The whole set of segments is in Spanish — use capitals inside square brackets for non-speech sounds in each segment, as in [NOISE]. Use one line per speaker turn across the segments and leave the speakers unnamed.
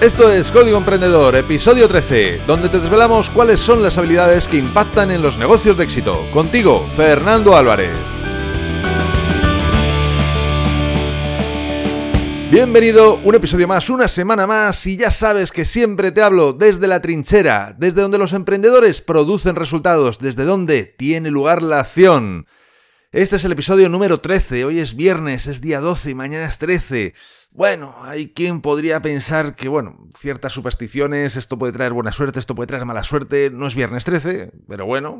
Esto es Código Emprendedor, episodio 13, donde te desvelamos cuáles son las habilidades que impactan en los negocios de éxito. Contigo, Fernando Álvarez. Bienvenido, un episodio más, una semana más, y ya sabes que siempre te hablo desde la trinchera, desde donde los emprendedores producen resultados, desde donde tiene lugar la acción. Este es el episodio número 13, hoy es viernes, es día 12 y mañana es 13. Bueno, hay quien podría pensar que, bueno, ciertas supersticiones, esto puede traer buena suerte, esto puede traer mala suerte, no es viernes 13, pero bueno,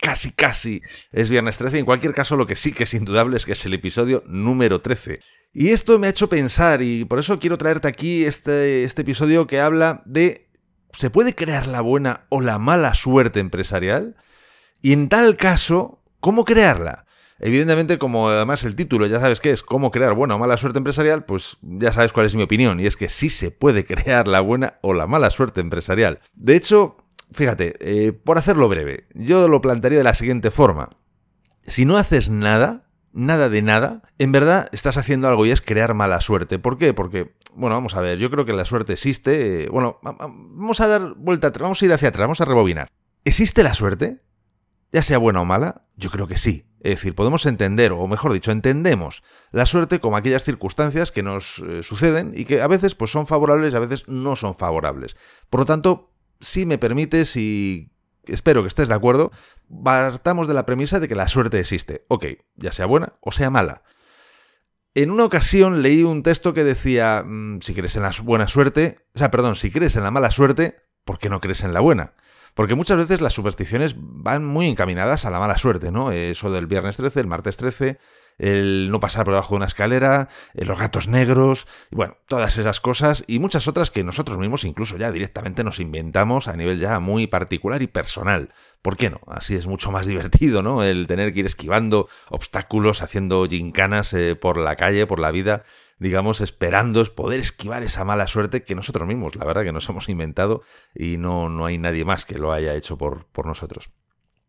casi casi es viernes 13. En cualquier caso, lo que sí que es indudable es que es el episodio número 13. Y esto me ha hecho pensar y por eso quiero traerte aquí este, este episodio que habla de, ¿se puede crear la buena o la mala suerte empresarial? Y en tal caso, ¿Cómo crearla? Evidentemente, como además el título ya sabes qué es, cómo crear buena o mala suerte empresarial, pues ya sabes cuál es mi opinión, y es que sí se puede [LAUGHS] crear la buena o la mala suerte empresarial. De hecho, fíjate, eh, por hacerlo breve, yo lo plantearía de la siguiente forma. Si no haces nada, nada de nada, en verdad estás haciendo algo y es crear mala suerte. ¿Por qué? Porque, bueno, vamos a ver, yo creo que la suerte existe. Eh, bueno, vamos a dar vuelta atrás, vamos a ir hacia atrás, vamos a rebobinar. ¿Existe la suerte? ya sea buena o mala? Yo creo que sí. Es decir, podemos entender, o mejor dicho, entendemos la suerte como aquellas circunstancias que nos eh, suceden y que a veces pues, son favorables y a veces no son favorables. Por lo tanto, si me permites y espero que estés de acuerdo, partamos de la premisa de que la suerte existe. Ok, ya sea buena o sea mala. En una ocasión leí un texto que decía, mm, si crees en la buena suerte, o sea, perdón, si crees en la mala suerte, ¿por qué no crees en la buena? Porque muchas veces las supersticiones van muy encaminadas a la mala suerte, ¿no? Eso del viernes 13, el martes 13, el no pasar por debajo de una escalera, eh, los gatos negros, y bueno, todas esas cosas y muchas otras que nosotros mismos incluso ya directamente nos inventamos a nivel ya muy particular y personal. ¿Por qué no? Así es mucho más [LAUGHS] divertido, ¿no? El tener que ir esquivando obstáculos, haciendo gincanas eh, por la calle, por la vida digamos, esperando poder esquivar esa mala suerte que nosotros mismos, la verdad, que nos [LAUGHS] hemos inventado y no, no hay nadie más que lo haya hecho por, por nosotros.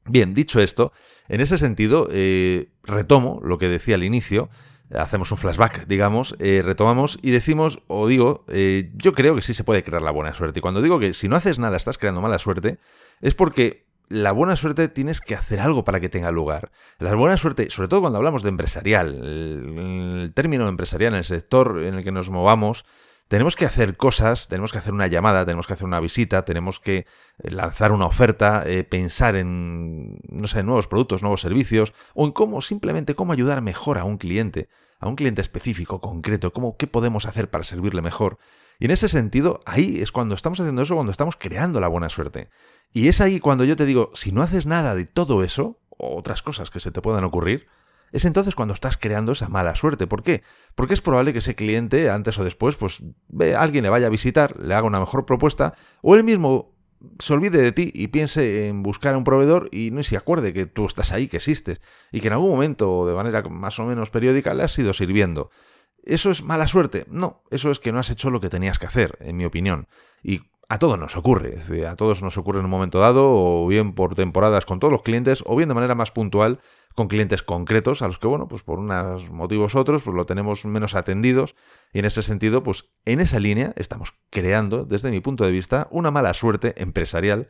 Bien, dicho esto, en ese sentido, eh, retomo lo que decía al inicio, hacemos un flashback, digamos, eh, retomamos y decimos, o digo, eh, yo creo que sí se puede crear la buena suerte. Y cuando digo que si no haces nada estás creando mala suerte, es porque la buena suerte tienes que hacer algo para que tenga lugar. La buena suerte, sobre todo cuando hablamos de empresarial, el, término empresarial en el sector en el que nos movamos, tenemos que hacer cosas, tenemos que hacer una llamada, tenemos que hacer una visita, tenemos que eh, lanzar una oferta, eh, pensar en, no sé, nuevos productos, nuevos servicios, o en cómo, simplemente cómo ayudar mejor a un cliente, a un cliente específico, concreto, cómo, qué podemos hacer para servirle mejor. Y en ese sentido, ahí es cuando estamos haciendo eso, cuando estamos creando la buena suerte. Y es ahí cuando yo te digo, si no haces nada de todo eso, o otras cosas que se te puedan ocurrir, es entonces cuando estás creando esa mala suerte. ¿Por qué? Porque es probable que ese cliente, antes o después, pues ve, alguien le vaya a visitar, le haga una mejor propuesta, o él mismo se olvide de ti y piense en buscar a un proveedor y no se acuerde que tú estás ahí, que existes, y que en algún momento, de manera más o menos periódica, le has ido sirviendo. ¿Eso es mala suerte? No, eso es que no has hecho lo que tenías que hacer, en mi opinión. Y a todos nos ocurre, a todos nos ocurre en un momento dado, o bien por temporadas con todos los clientes, o bien de manera más puntual con clientes concretos a los que, bueno, pues por unos motivos u otros, pues lo tenemos menos atendidos. Y en ese sentido, pues en esa línea estamos creando, desde mi punto de vista, una mala suerte empresarial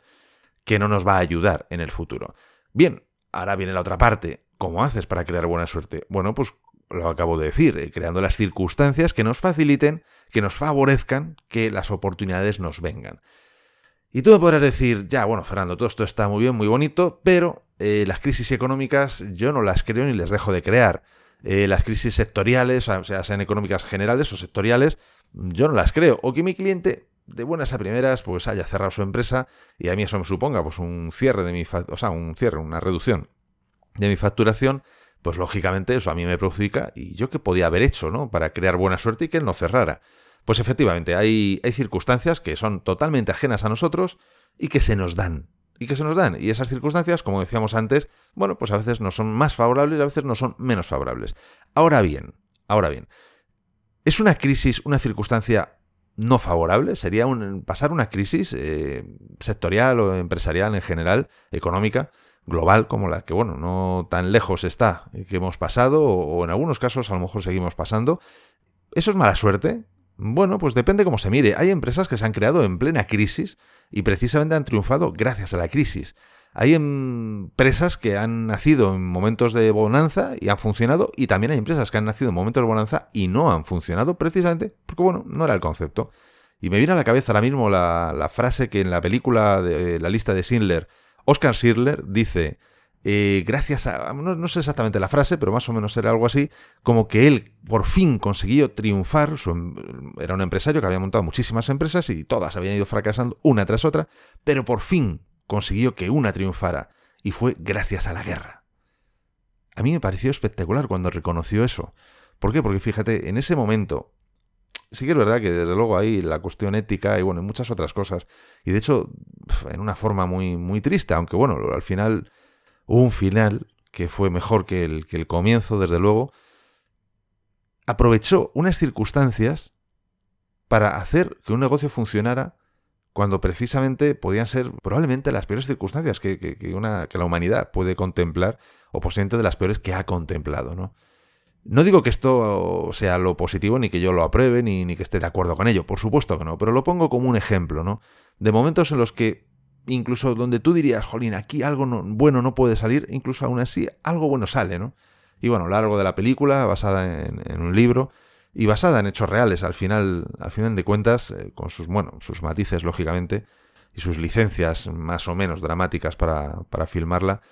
que no nos va a ayudar en el futuro. Bien, ahora viene la otra parte. ¿Cómo haces para crear buena suerte? Bueno, pues lo acabo de decir, eh, creando las circunstancias que nos faciliten, que nos favorezcan que las oportunidades nos vengan. Y tú me podrás decir, ya, bueno, Fernando, todo esto está muy bien, muy bonito, pero eh, las crisis económicas yo no las creo ni les dejo de crear. Eh, las crisis sectoriales, o sea, sean económicas generales o sectoriales, yo no las creo. O que mi cliente, de buenas a primeras, pues haya cerrado su empresa y a mí eso me suponga pues un cierre de mi, o sea, un cierre, una reducción de mi facturación pues lógicamente eso a mí me perjudica y yo qué podía haber hecho, ¿no? Para crear buena suerte y que él no cerrara. Pues efectivamente, hay, hay circunstancias que son totalmente ajenas a nosotros y que se nos dan. Y que se nos dan. Y esas circunstancias, como decíamos antes, bueno, pues a veces no son más favorables a veces no son menos favorables. Ahora bien, ahora bien, ¿es una crisis una circunstancia no favorable? ¿Sería un, pasar una crisis eh, sectorial o empresarial en general, económica? Global como la que, bueno, no tan lejos está que hemos pasado, o, en algunos casos a lo mejor seguimos pasando. ¿Eso es mala suerte? Bueno, pues depende cómo se mire. Hay empresas que se han creado en plena crisis y precisamente han triunfado gracias a la crisis. Hay empresas que han nacido en momentos de bonanza y han funcionado, y también hay empresas que han nacido en momentos de bonanza y no han funcionado precisamente porque, bueno, no era el concepto. Y me viene a la cabeza ahora mismo la, frase que en la película de la lista de Schindler, Oscar Schindler dice, eh, gracias a, no, sé exactamente la frase, pero más o menos era algo así, como que él por fin consiguió triunfar, em, era un empresario que había montado muchísimas empresas y todas habían ido fracasando una tras otra, pero por fin consiguió que una triunfara, y fue gracias a la guerra. A mí me pareció espectacular cuando reconoció eso. ¿Por qué? Porque fíjate, en ese momento, sí que es verdad que desde luego hay la cuestión ética y bueno, muchas otras cosas. Y de hecho, en una forma muy, muy triste, aunque bueno, al final hubo un final que fue mejor que el, que el comienzo, desde luego, aprovechó unas circunstancias para hacer que un negocio funcionara cuando precisamente podían ser probablemente las peores circunstancias que, una, que la humanidad puede contemplar, o posiblemente de las peores que ha contemplado, ¿no? No digo que esto sea lo positivo, ni que yo lo apruebe, ni, ni, que esté de acuerdo con ello, por supuesto que no, pero lo pongo como un ejemplo, ¿no? De momentos en los que, incluso donde tú dirías, jolín, aquí algo bueno no puede salir, incluso aún así algo bueno sale, ¿no? Y bueno, a lo largo de la película, basada en un libro, y basada en hechos reales, al final, al final de cuentas, eh, con sus, bueno, sus matices, lógicamente, y sus licencias más o menos dramáticas para, para filmarla,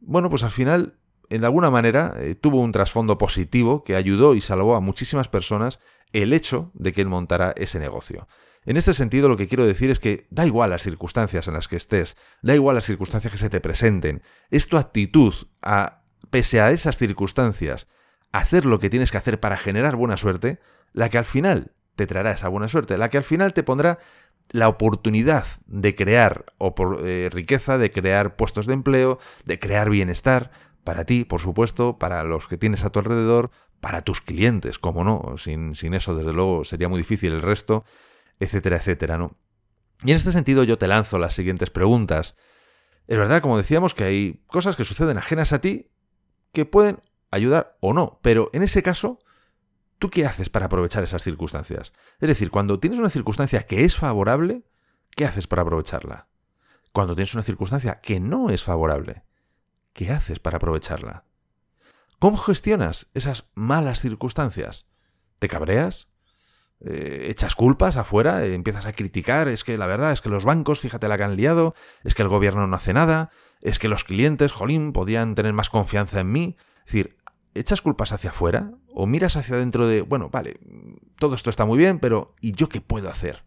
bueno, pues al final, en alguna manera, eh, tuvo un trasfondo positivo que ayudó y salvó a muchísimas personas el hecho de que él montara ese negocio. En este sentido, lo que quiero decir es que da igual las circunstancias en las que estés, da igual las circunstancias que se te presenten, es tu actitud a, pese a esas circunstancias, hacer lo que tienes que hacer para generar buena suerte, la que al final te traerá esa buena suerte, la que al final te pondrá la oportunidad de crear eh, riqueza, de crear puestos de empleo, de crear bienestar para ti, por supuesto, para los que tienes a tu alrededor, para tus clientes, como no, sin, sin eso desde luego sería muy difícil el resto, etcétera, etcétera, ¿no? Y en este sentido yo te lanzo las siguientes preguntas. Es verdad, como decíamos, que hay cosas que suceden ajenas a ti que pueden ayudar o no, pero en ese caso, ¿tú qué haces para aprovechar esas circunstancias? Es decir, cuando tienes una circunstancia que es favorable, ¿qué haces para aprovecharla? Cuando tienes una circunstancia que no es favorable, ¿qué haces para aprovecharla? ¿Cómo gestionas esas malas circunstancias? ¿Te cabreas? Eh, echas culpas afuera, eh, empiezas a criticar, es que la verdad es que los bancos, fíjate la que han liado, es que el gobierno no hace nada, es que los clientes, jolín, podían tener más confianza en mí. Es decir, ¿echas culpas hacia afuera? ¿O miras hacia adentro de, bueno, vale, todo esto está muy bien, pero ¿y yo qué puedo hacer?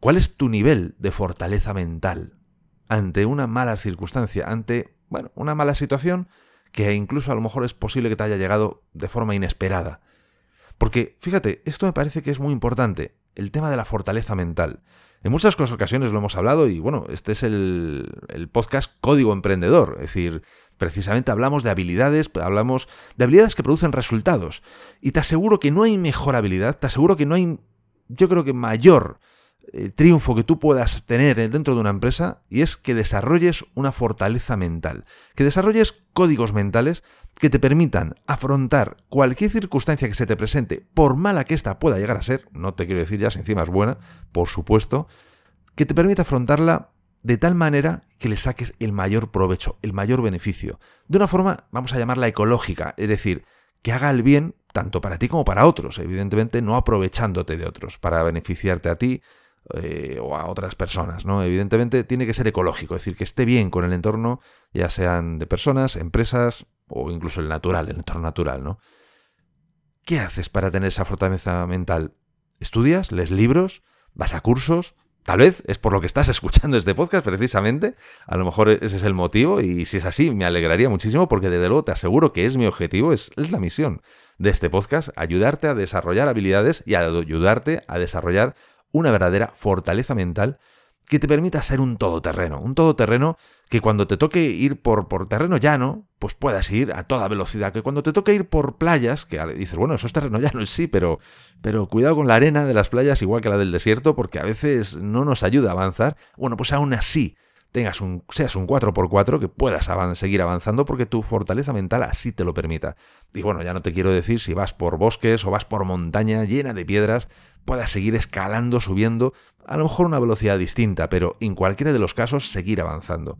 ¿Cuál es tu nivel de fortaleza mental ante una mala circunstancia, ante, bueno, una mala situación que incluso a lo mejor es posible que te haya llegado de forma inesperada? Porque, fíjate, esto me parece que es muy importante, el tema de la fortaleza mental. En muchas ocasiones lo hemos hablado y bueno, este es el, el podcast Código Emprendedor, es decir, Precisamente hablamos de habilidades, hablamos de habilidades que producen resultados. Y te aseguro que no hay mejor habilidad, te aseguro que no hay, yo creo que mayor eh, triunfo que tú puedas tener dentro de una empresa y es que desarrolles una fortaleza mental, que desarrolles códigos mentales que te permitan afrontar cualquier circunstancia que se te presente, por mala que ésta pueda llegar a ser, no te quiero decir ya si encima es buena, por supuesto, que te permita afrontarla de tal manera que le saques el mayor provecho, el mayor beneficio, de una forma, vamos a llamarla ecológica, es decir, que haga el bien tanto para ti como para otros, evidentemente no aprovechándote de otros para beneficiarte a ti eh, o a otras personas, ¿no? Evidentemente tiene que ser ecológico, es decir, que esté bien con el entorno, ya sean de personas, empresas o incluso el natural, el entorno natural, ¿no? ¿Qué haces para tener esa fortaleza mental? ¿Estudias? ¿Lees libros? ¿Vas a cursos? Tal vez es por lo que estás [LAUGHS] escuchando este podcast precisamente, a lo mejor ese es el motivo y si es así me alegraría muchísimo porque desde luego te aseguro que es mi objetivo, es, la misión de este podcast, ayudarte a desarrollar habilidades y ayudarte a desarrollar una verdadera fortaleza mental que te permita ser un todoterreno, un todoterreno que cuando te toque ir por, por terreno llano, pues puedas ir a toda velocidad, que cuando te toque ir por playas, que dices, bueno, eso es terreno llano, sí, pero, pero cuidado con la arena de las playas igual que la del desierto, porque a veces no nos ayuda a avanzar, bueno, pues aún así tengas un, seas un 4x4, que puedas seguir avanzando porque tu fortaleza mental así te lo permita. Y bueno, ya no te quiero decir si vas por bosques o vas por montaña llena de piedras, puedas seguir escalando, subiendo, a lo mejor una velocidad distinta, pero en cualquiera de los casos seguir avanzando.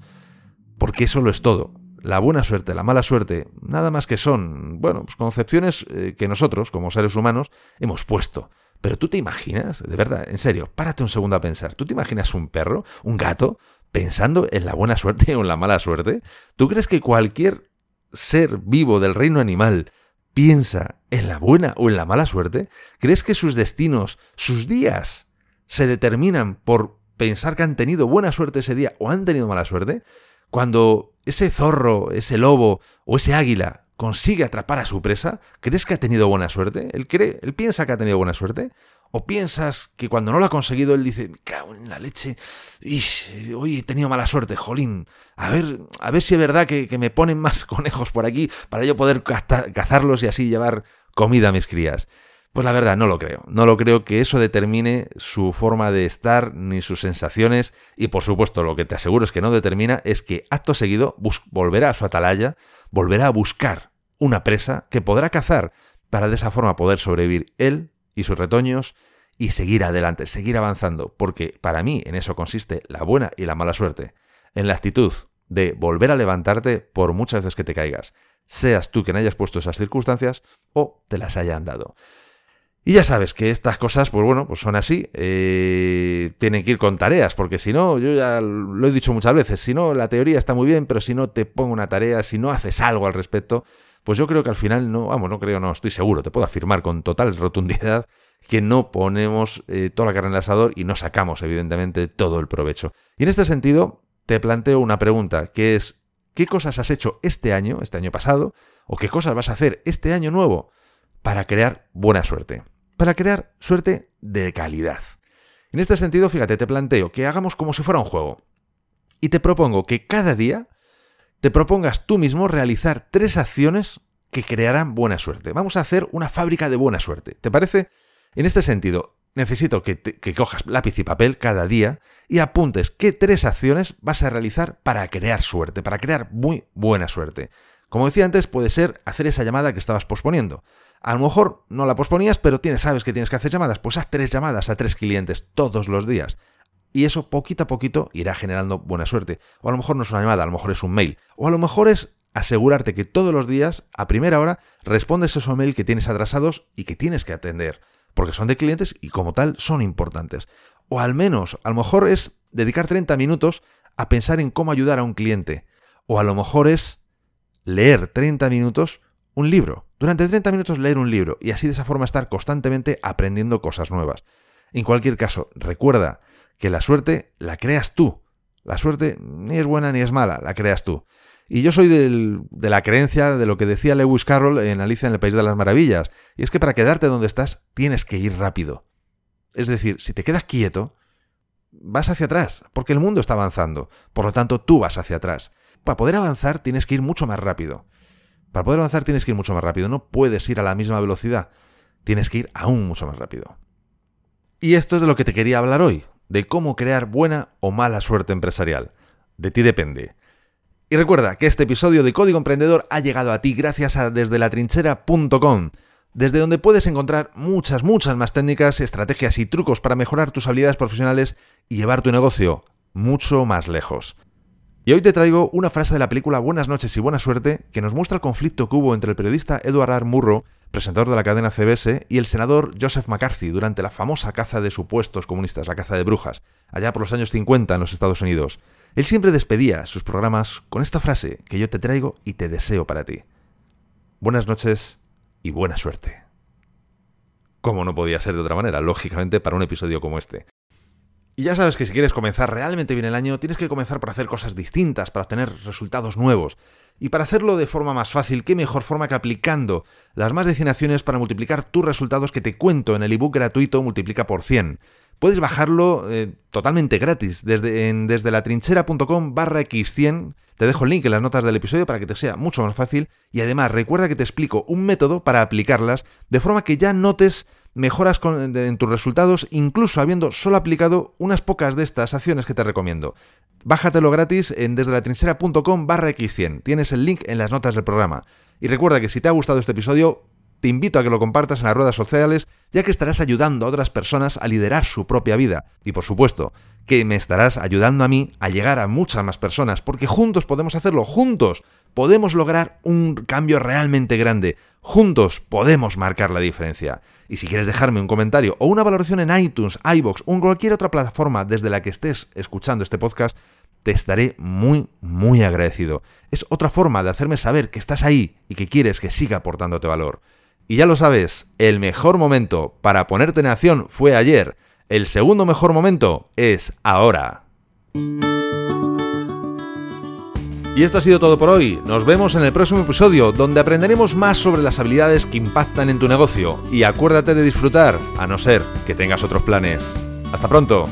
Porque eso lo es todo. La buena suerte, la mala suerte, nada más que son, bueno, pues concepciones eh, que nosotros, como seres humanos, hemos puesto. Pero tú te imaginas, de verdad, en serio, párate un segundo a pensar, ¿tú te imaginas un perro, un gato, pensando en la buena suerte o en la mala suerte? ¿Tú crees que cualquier ser vivo del reino animal piensa en la buena o en la mala suerte? ¿Crees que sus destinos, sus días, se determinan por pensar que han tenido buena suerte ese día o han tenido mala suerte? Cuando ese zorro, ese lobo o ese águila consigue atrapar a su presa, ¿crees que ha tenido buena suerte? ¿Él, cree, él piensa que ha tenido buena suerte? ¿O piensas que cuando no lo ha conseguido él dice, cago en la leche, hoy he tenido mala suerte, jolín, a ver, a ver si es verdad que, que me ponen más [LAUGHS] conejos por aquí para yo poder cazarlos y así llevar comida a mis crías? Pues la verdad, no lo creo. No lo creo que eso determine su forma de estar ni sus sensaciones. Y por supuesto, lo que te aseguro es que no determina es que acto seguido volverá a su atalaya, volverá a buscar una presa que podrá cazar para de esa forma poder sobrevivir él y sus retoños y seguir adelante, seguir avanzando. Porque para mí en eso consiste la buena y la mala suerte. En la actitud de volver a levantarte por muchas veces que te caigas. Seas tú quien hayas puesto esas circunstancias o te las hayan dado. Y ya sabes que estas cosas, pues bueno, pues son así. Eh, tienen que ir con tareas, porque si no, yo ya lo he dicho muchas veces, si no, la teoría está muy bien, pero si no te pongo una tarea, si no haces algo al respecto, pues yo creo que al final no, vamos, no creo, no, estoy seguro, te puedo afirmar con total rotundidad que no ponemos eh, toda la carne en el asador y no sacamos, evidentemente, todo el provecho. Y en este sentido, te planteo una pregunta, que es, ¿qué cosas has hecho este año, este año pasado, o qué cosas vas a hacer este año nuevo para crear buena suerte? para crear suerte de calidad. En este sentido, fíjate, te planteo que hagamos como si fuera un juego. Y te propongo que cada día te propongas tú mismo realizar tres acciones que crearán buena suerte. Vamos a hacer una fábrica de buena suerte. ¿Te parece? En este sentido, necesito que, que, cojas lápiz y papel cada día y apuntes qué tres acciones vas a realizar para crear suerte, para crear muy buena suerte. Como decía antes, puede ser hacer esa llamada que estabas posponiendo. A lo mejor no la posponías, pero sabes que tienes que hacer llamadas. Pues haz tres llamadas a tres clientes todos los días. Y eso poquito a poquito irá generando buena suerte. O a lo mejor no es una llamada, a lo mejor es un mail. O a lo mejor es asegurarte que todos los días, a primera hora, respondes esos mail que tienes atrasados y que tienes que atender. Porque son de clientes y como tal son importantes. O al menos, a lo mejor es dedicar 30 minutos a pensar en cómo ayudar a un cliente. O a lo mejor es leer 30 minutos un libro. Durante 30 minutos leer un libro y así de esa forma estar constantemente aprendiendo cosas nuevas. En cualquier caso, recuerda que la suerte la creas tú. La suerte ni es buena ni es mala, la creas tú. Y yo soy de la creencia de lo que decía Lewis Carroll en Alicia en el País de las Maravillas, y es que para quedarte donde estás tienes que ir rápido. Es decir, si te quedas quieto, vas hacia atrás, porque el mundo está avanzando, por lo tanto tú vas hacia atrás. Para poder avanzar tienes que ir mucho más rápido. Para poder avanzar tienes que ir mucho más rápido, no puedes ir a la misma velocidad, tienes que ir aún mucho más rápido. Y esto es de lo que te quería hablar hoy, de cómo crear buena o mala suerte empresarial. De ti depende. Y recuerda que este episodio de Código Emprendedor ha llegado a ti gracias a desde latrinchera.com, desde donde puedes encontrar muchas, muchas más técnicas, estrategias y trucos para mejorar tus habilidades profesionales y llevar tu negocio mucho más lejos. Y hoy te traigo una frase de la película Buenas noches y buena suerte que nos muestra el conflicto que hubo entre el periodista Edward R. Murrow, presentador de la cadena CBS, y el senador Joseph McCarthy durante la famosa caza de supuestos comunistas, la caza de brujas, allá por los años 50 en los Estados Unidos. Él siempre despedía sus programas con esta frase que yo te traigo y te deseo para ti. Buenas noches y buena suerte. Como no podía ser de otra manera, lógicamente, para un episodio como este. Y ya sabes que si quieres comenzar realmente bien el año, tienes que comenzar por hacer cosas distintas, para obtener resultados nuevos. Y para hacerlo de forma más fácil, qué mejor forma que aplicando las más de 100 acciones para multiplicar tus resultados que te cuento en el ebook gratuito Multiplica por 100. Puedes bajarlo eh, totalmente gratis desde, en, desde latrinchera.com barra x100. Te dejo el link en las notas del episodio para que te sea mucho más fácil. Y además recuerda que te explico un método para aplicarlas de forma que ya notes mejoras en tus resultados incluso habiendo solo aplicado unas pocas de estas acciones que te recomiendo. Bájatelo gratis en desde la barra x100. Tienes el link en las notas del programa. Y recuerda que si te ha gustado este episodio, te invito a que lo compartas en las redes sociales, ya que estarás ayudando a otras personas a liderar su propia vida. Y por supuesto, que me estarás ayudando a mí a llegar a muchas más personas, porque juntos podemos hacerlo, juntos podemos lograr un cambio realmente grande, juntos podemos marcar la diferencia. Y si quieres dejarme un comentario o una valoración en iTunes, iBox o en cualquier otra plataforma desde la que estés escuchando este podcast, te estaré muy, muy agradecido. Es otra forma de hacerme saber que estás ahí y que quieres que siga aportándote valor. Y ya lo sabes, el mejor momento para ponerte en acción fue ayer. El segundo mejor momento es ahora. Y esto ha sido todo por hoy. Nos vemos en el próximo episodio donde aprenderemos más sobre las habilidades que impactan en tu negocio. Y acuérdate de disfrutar, a no ser que tengas otros planes. Hasta pronto.